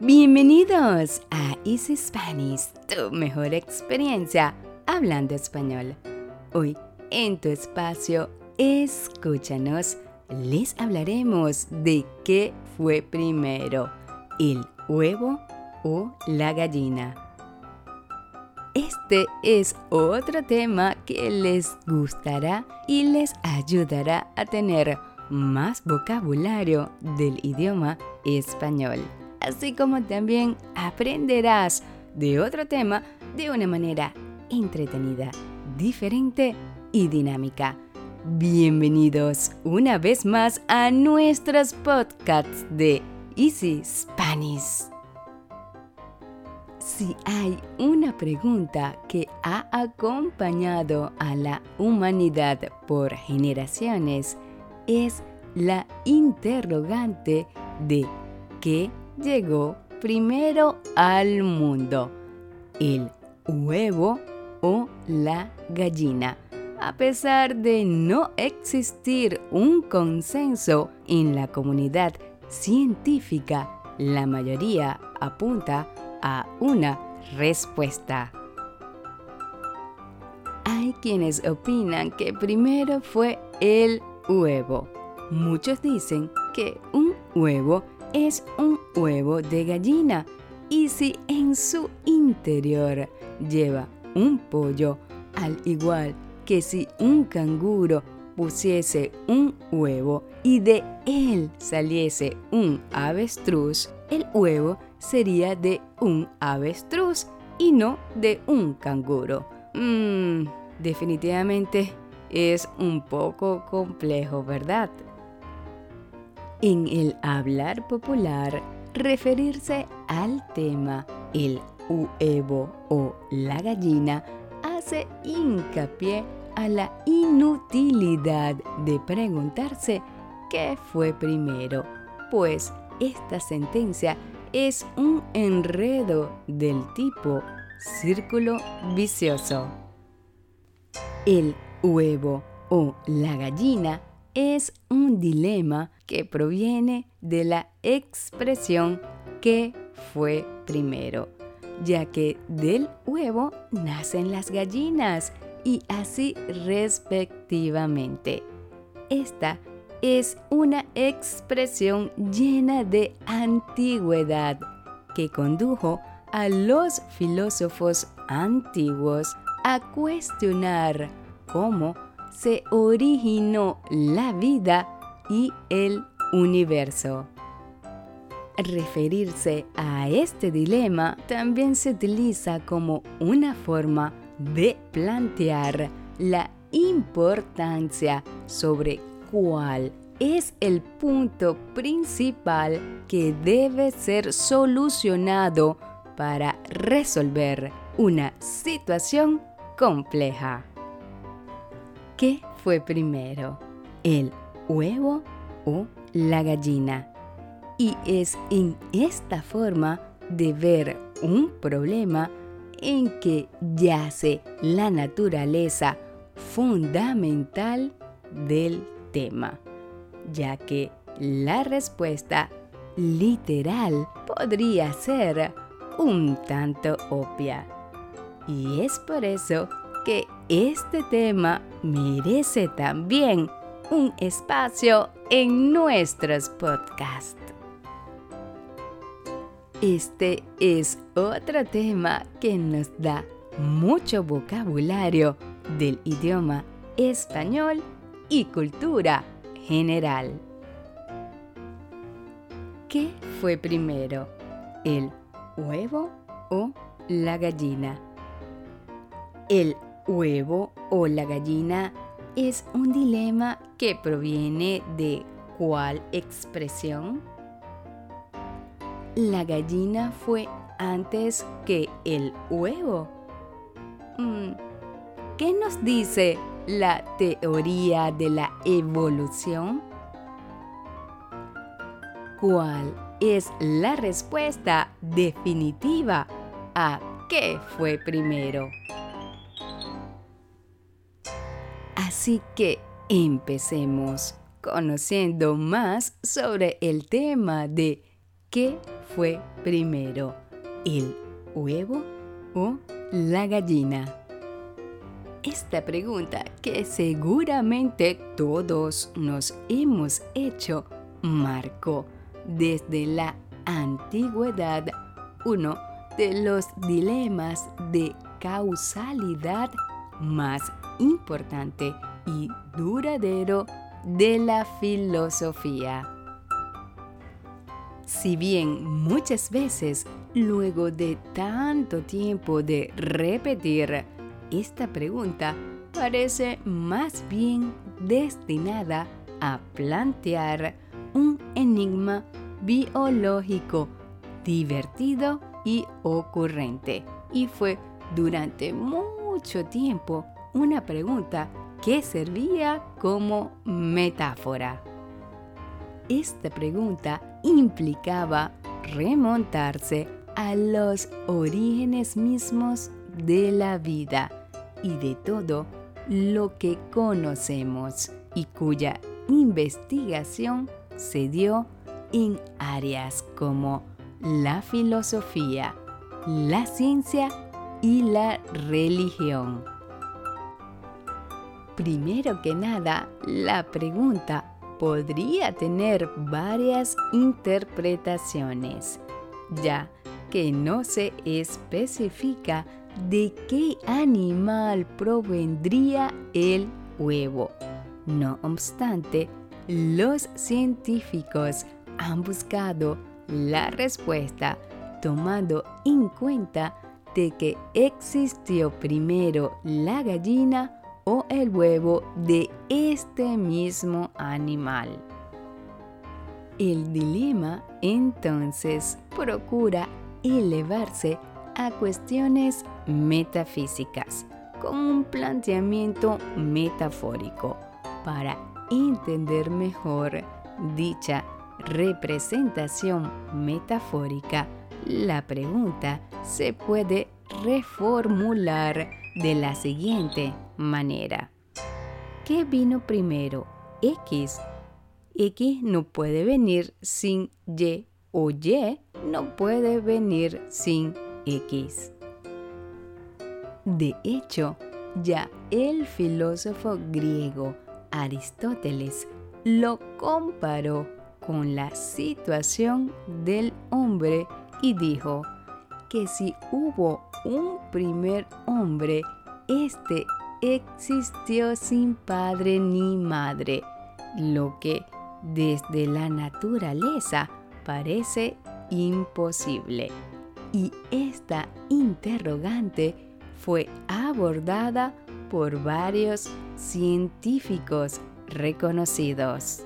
Bienvenidos a Easy Spanish, tu mejor experiencia hablando español. Hoy, en tu espacio, escúchanos, les hablaremos de qué fue primero, el huevo o la gallina. Este es otro tema que les gustará y les ayudará a tener más vocabulario del idioma español, así como también aprenderás de otro tema de una manera entretenida, diferente y dinámica. Bienvenidos una vez más a nuestros podcasts de Easy Spanish. Si hay una pregunta que ha acompañado a la humanidad por generaciones, es la interrogante de qué llegó primero al mundo, el huevo o la gallina. A pesar de no existir un consenso en la comunidad científica, la mayoría apunta a una respuesta. Hay quienes opinan que primero fue el huevo. Muchos dicen que un huevo es un huevo de gallina y si en su interior lleva un pollo, al igual que si un canguro pusiese un huevo y de él saliese un avestruz, el huevo sería de un avestruz y no de un canguro. Mmm, definitivamente es un poco complejo, ¿verdad? En el hablar popular, referirse al tema el huevo o la gallina hace hincapié a la inutilidad de preguntarse qué fue primero, pues esta sentencia es un enredo del tipo círculo vicioso. El huevo o la gallina es un dilema que proviene de la expresión que fue primero, ya que del huevo nacen las gallinas y así respectivamente. Esta es una expresión llena de antigüedad que condujo a los filósofos antiguos a cuestionar cómo se originó la vida y el universo. Referirse a este dilema también se utiliza como una forma de plantear la importancia sobre cuál es el punto principal que debe ser solucionado para resolver una situación compleja. ¿Qué fue primero? ¿El huevo o la gallina? Y es en esta forma de ver un problema en que yace la naturaleza fundamental del tema, ya que la respuesta literal podría ser un tanto obvia. Y es por eso que este tema merece también un espacio en nuestros podcasts. Este es otro tema que nos da mucho vocabulario del idioma español y cultura general. ¿Qué fue primero, el huevo o la gallina? El huevo o la gallina es un dilema que proviene de cuál expresión? ¿La gallina fue antes que el huevo? Mm, ¿Qué nos dice la teoría de la evolución? ¿Cuál es la respuesta definitiva a qué fue primero? Así que empecemos conociendo más sobre el tema de ¿qué fue primero? ¿El huevo o la gallina? Esta pregunta que seguramente todos nos hemos hecho marcó desde la antigüedad uno de los dilemas de causalidad más importante y duradero de la filosofía. Si bien muchas veces, luego de tanto tiempo de repetir esta pregunta, parece más bien destinada a plantear un enigma biológico divertido y ocurrente. Y fue durante mucho tiempo una pregunta que servía como metáfora. Esta pregunta implicaba remontarse a los orígenes mismos de la vida y de todo lo que conocemos y cuya investigación se dio en áreas como la filosofía, la ciencia y la religión. Primero que nada, la pregunta podría tener varias interpretaciones, ya que no se especifica de qué animal provendría el huevo. No obstante, los científicos han buscado la respuesta tomando en cuenta de que existió primero la gallina o el huevo de este mismo animal. El dilema entonces procura elevarse a cuestiones metafísicas con un planteamiento metafórico para entender mejor dicha representación metafórica, la pregunta se puede reformular de la siguiente manera. ¿Qué vino primero? X. X no puede venir sin Y o Y no puede venir sin X. De hecho, ya el filósofo griego Aristóteles lo comparó con la situación del hombre y dijo que si hubo un primer hombre, este existió sin padre ni madre, lo que desde la naturaleza parece imposible. Y esta interrogante fue abordada por varios científicos reconocidos.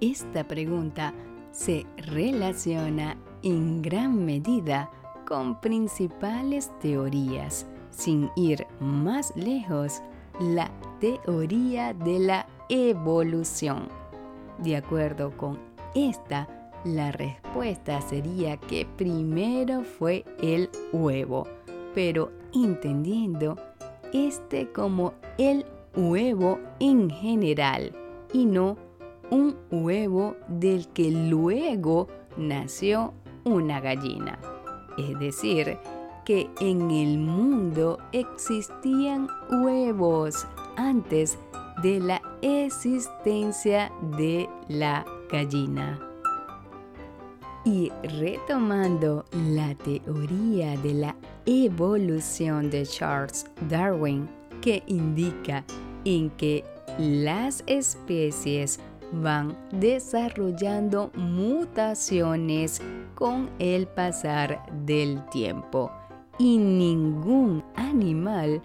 Esta pregunta se relaciona en gran medida con principales teorías. Sin ir más lejos, la teoría de la evolución. De acuerdo con esta, la respuesta sería que primero fue el huevo, pero entendiendo este como el huevo en general y no un huevo del que luego nació una gallina. Es decir, que en el mundo existían huevos antes de la existencia de la gallina. Y retomando la teoría de la evolución de Charles Darwin, que indica en que las especies van desarrollando mutaciones con el pasar del tiempo. Y ningún animal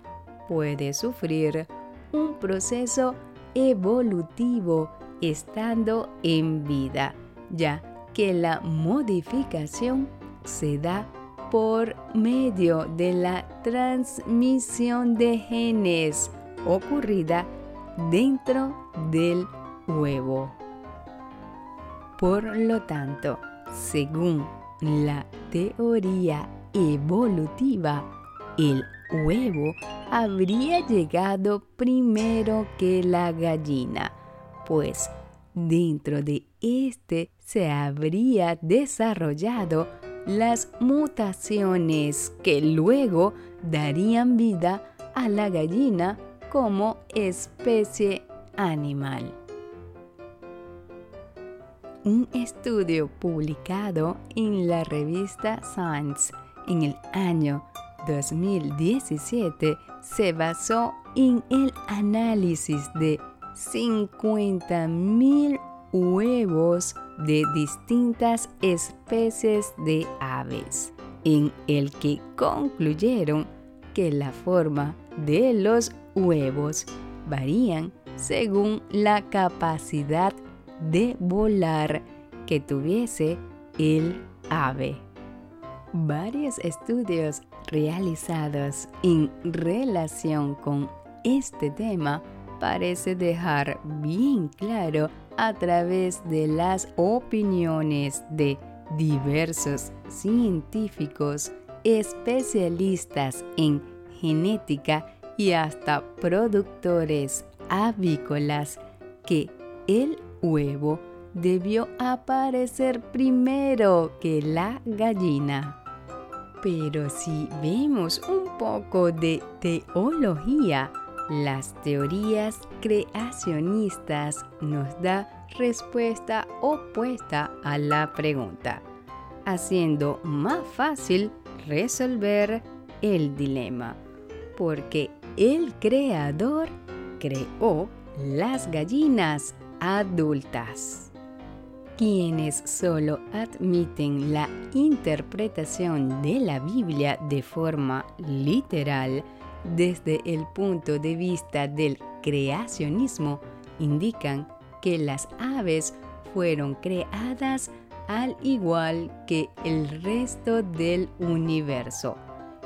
puede sufrir un proceso evolutivo estando en vida, ya que la modificación se da por medio de la transmisión de genes ocurrida dentro del huevo. Por lo tanto, según la teoría evolutiva, el huevo habría llegado primero que la gallina, pues dentro de éste se habría desarrollado las mutaciones que luego darían vida a la gallina como especie animal. Un estudio publicado en la revista Science en el año 2017 se basó en el análisis de 50.000 huevos de distintas especies de aves, en el que concluyeron que la forma de los huevos varían según la capacidad de volar que tuviese el ave. Varios estudios realizados en relación con este tema parece dejar bien claro a través de las opiniones de diversos científicos especialistas en genética y hasta productores avícolas que el huevo debió aparecer primero que la gallina. Pero si vemos un poco de teología, las teorías creacionistas nos da respuesta opuesta a la pregunta, haciendo más fácil resolver el dilema, porque el creador creó las gallinas adultas. Quienes solo admiten la interpretación de la Biblia de forma literal desde el punto de vista del creacionismo indican que las aves fueron creadas al igual que el resto del universo.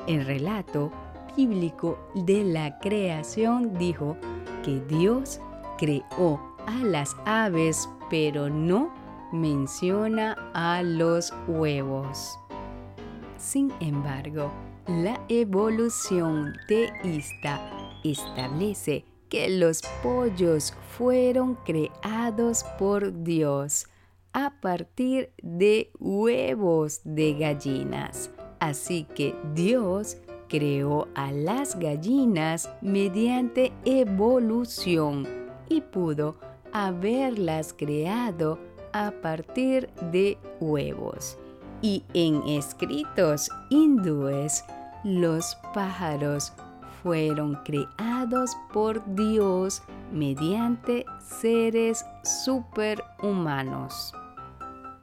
El relato bíblico de la creación dijo que Dios creó a las aves, pero no menciona a los huevos. Sin embargo, la evolución teísta establece que los pollos fueron creados por Dios a partir de huevos de gallinas. Así que Dios creó a las gallinas mediante evolución y pudo haberlas creado a partir de huevos. Y en escritos hindúes, los pájaros fueron creados por Dios mediante seres superhumanos.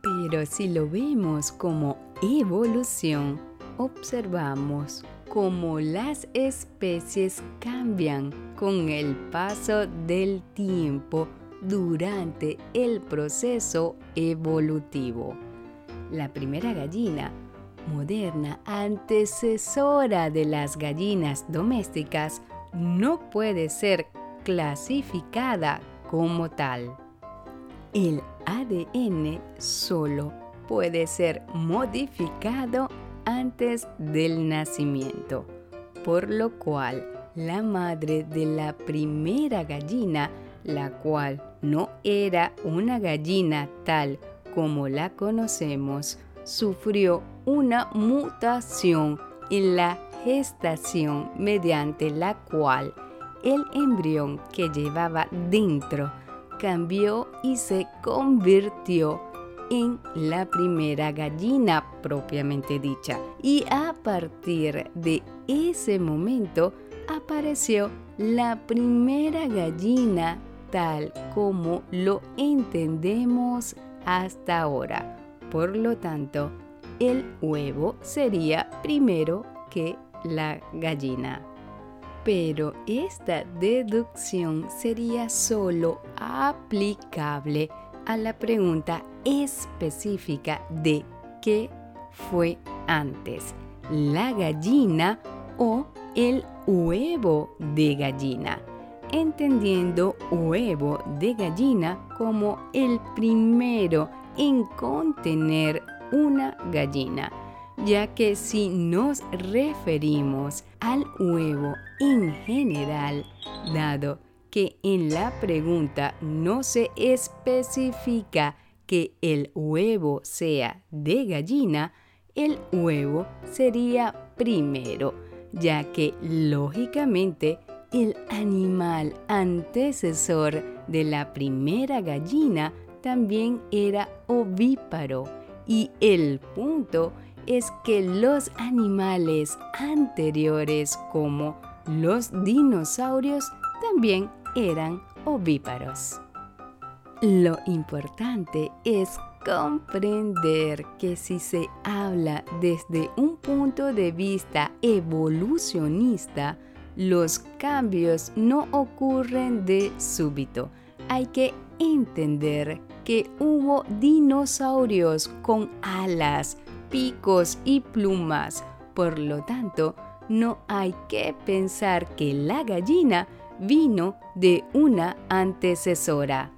Pero si lo vemos como evolución, observamos cómo las especies cambian con el paso del tiempo durante el proceso evolutivo. La primera gallina moderna antecesora de las gallinas domésticas no puede ser clasificada como tal. El ADN solo puede ser modificado antes del nacimiento, por lo cual la madre de la primera gallina, la cual no era una gallina tal como la conocemos, sufrió una mutación en la gestación mediante la cual el embrión que llevaba dentro cambió y se convirtió en la primera gallina propiamente dicha. Y a partir de ese momento apareció la primera gallina tal como lo entendemos hasta ahora. Por lo tanto, el huevo sería primero que la gallina. Pero esta deducción sería solo aplicable a la pregunta específica de qué fue antes, la gallina o el huevo de gallina, entendiendo huevo de gallina como el primero en contener una gallina, ya que si nos referimos al huevo en general, dado que en la pregunta no se especifica que el huevo sea de gallina, el huevo sería primero, ya que lógicamente el animal antecesor de la primera gallina también era ovíparo y el punto es que los animales anteriores como los dinosaurios también eran ovíparos. Lo importante es comprender que si se habla desde un punto de vista evolucionista, los cambios no ocurren de súbito. Hay que entender que hubo dinosaurios con alas, picos y plumas. Por lo tanto, no hay que pensar que la gallina vino de una antecesora.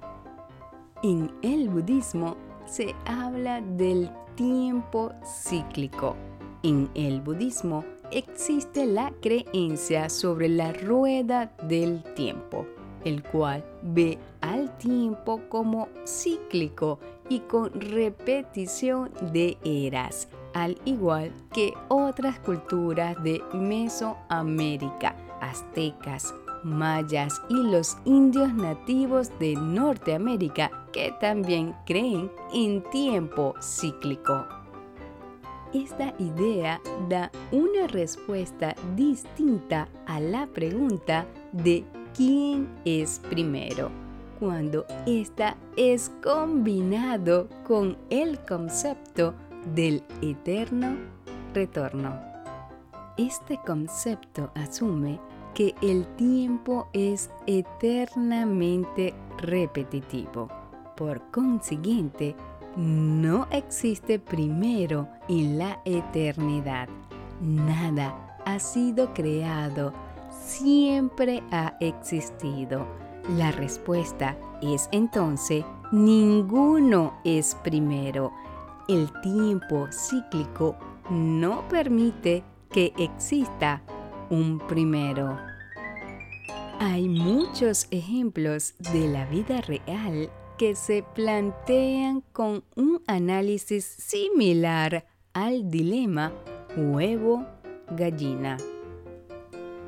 En el budismo se habla del tiempo cíclico. En el budismo existe la creencia sobre la rueda del tiempo, el cual ve al tiempo como cíclico y con repetición de eras, al igual que otras culturas de Mesoamérica, aztecas, mayas y los indios nativos de Norteamérica que también creen en tiempo cíclico. Esta idea da una respuesta distinta a la pregunta de quién es primero, cuando esta es combinado con el concepto del eterno retorno. Este concepto asume que el tiempo es eternamente repetitivo. Por consiguiente, no existe primero en la eternidad. Nada ha sido creado, siempre ha existido. La respuesta es entonces, ninguno es primero. El tiempo cíclico no permite que exista un primero. Hay muchos ejemplos de la vida real que se plantean con un análisis similar al dilema huevo-gallina.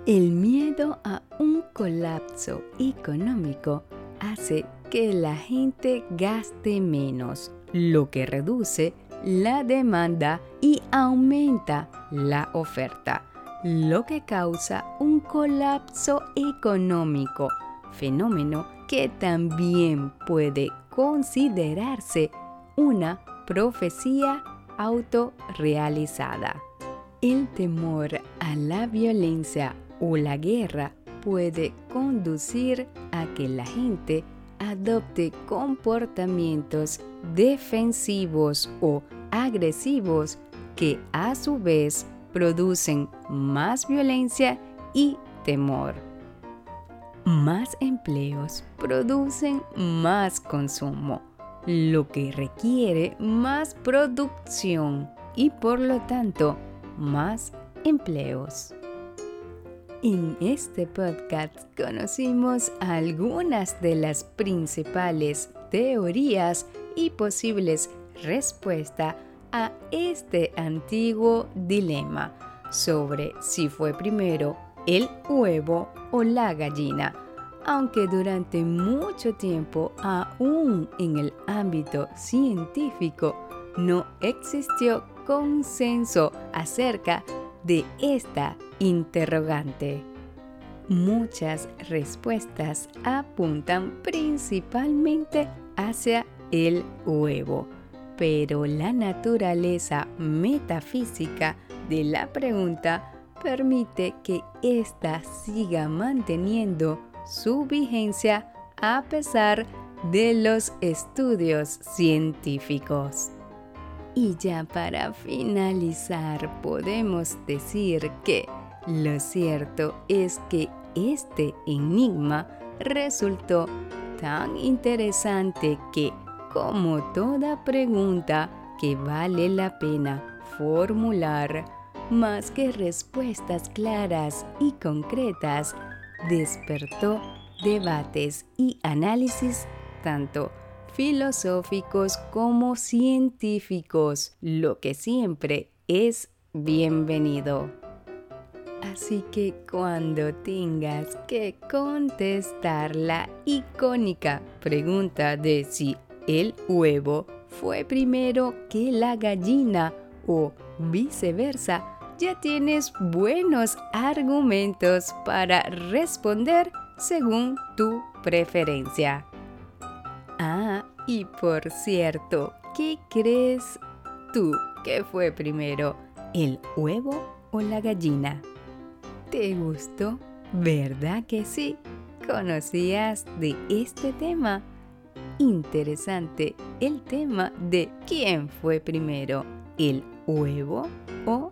El miedo a un colapso económico hace que la gente gaste menos, lo que reduce la demanda y aumenta la oferta lo que causa un colapso económico, fenómeno que también puede considerarse una profecía autorrealizada. El temor a la violencia o la guerra puede conducir a que la gente adopte comportamientos defensivos o agresivos que a su vez producen más violencia y temor. Más empleos producen más consumo, lo que requiere más producción y por lo tanto más empleos. En este podcast conocimos algunas de las principales teorías y posibles respuestas a este antiguo dilema sobre si fue primero el huevo o la gallina, aunque durante mucho tiempo aún en el ámbito científico no existió consenso acerca de esta interrogante. Muchas respuestas apuntan principalmente hacia el huevo pero la naturaleza metafísica de la pregunta permite que ésta siga manteniendo su vigencia a pesar de los estudios científicos. Y ya para finalizar podemos decir que lo cierto es que este enigma resultó tan interesante que como toda pregunta que vale la pena formular, más que respuestas claras y concretas, despertó debates y análisis tanto filosóficos como científicos, lo que siempre es bienvenido. Así que cuando tengas que contestar la icónica pregunta de si el huevo fue primero que la gallina o viceversa, ya tienes buenos argumentos para responder según tu preferencia. Ah, y por cierto, ¿qué crees tú que fue primero, el huevo o la gallina? ¿Te gustó? ¿Verdad que sí? ¿Conocías de este tema? Interesante el tema de quién fue primero, el huevo o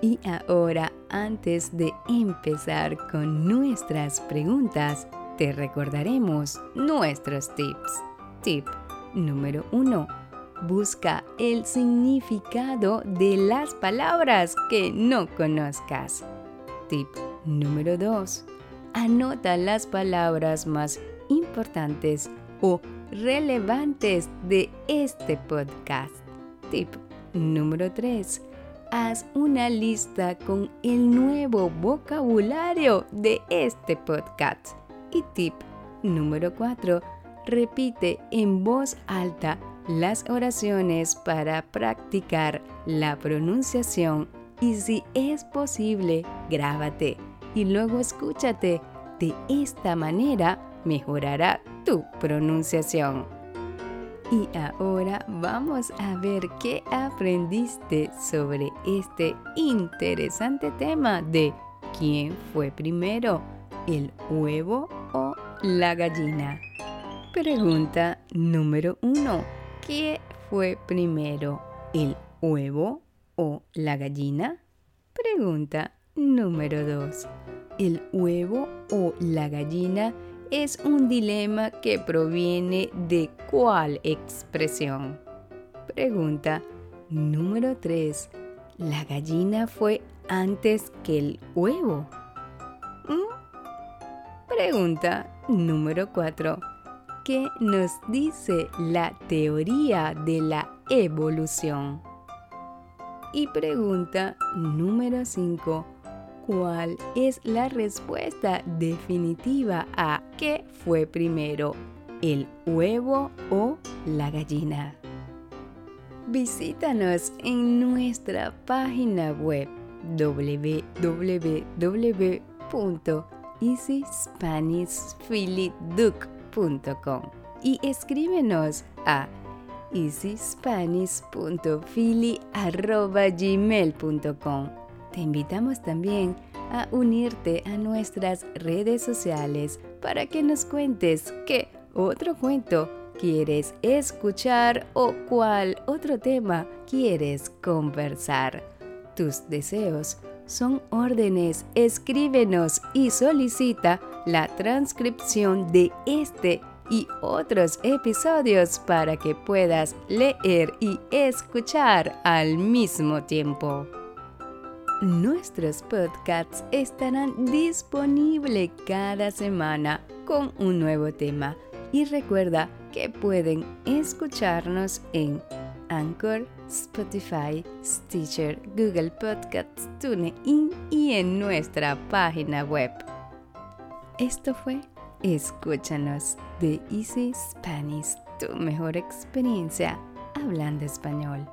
Y ahora, antes de empezar con nuestras preguntas, te recordaremos nuestros tips. Tip número 1. Busca el significado de las palabras que no conozcas. Tip número 2. Anota las palabras más importantes o relevantes de este podcast. Tip número 3 haz una lista con el nuevo vocabulario de este podcast. Y tip número 4. Repite en voz alta las oraciones para practicar la pronunciación y si es posible, grábate y luego escúchate. De esta manera mejorará tu pronunciación. Y ahora vamos a ver qué aprendiste sobre este interesante tema de quién fue primero, el huevo o la gallina. Pregunta número uno. ¿Qué fue primero, el huevo o la gallina? Pregunta número dos. ¿El huevo o la gallina es un dilema que proviene de cuál expresión. Pregunta número 3. ¿La gallina fue antes que el huevo? ¿Mm? Pregunta número 4. ¿Qué nos dice la teoría de la evolución? Y pregunta número 5 cuál es la respuesta definitiva a qué fue primero, el huevo o la gallina. Visítanos en nuestra página web www.easyspanishphillyduke.com y escríbenos a easyspanish.philly.gmail.com te invitamos también a unirte a nuestras redes sociales para que nos cuentes qué otro cuento quieres escuchar o cuál otro tema quieres conversar. Tus deseos son órdenes. Escríbenos y solicita la transcripción de este y otros episodios para que puedas leer y escuchar al mismo tiempo. Nuestros podcasts estarán disponibles cada semana con un nuevo tema y recuerda que pueden escucharnos en Anchor, Spotify, Stitcher, Google Podcasts, TuneIn y en nuestra página web. Esto fue Escúchanos de Easy Spanish, tu mejor experiencia hablando español.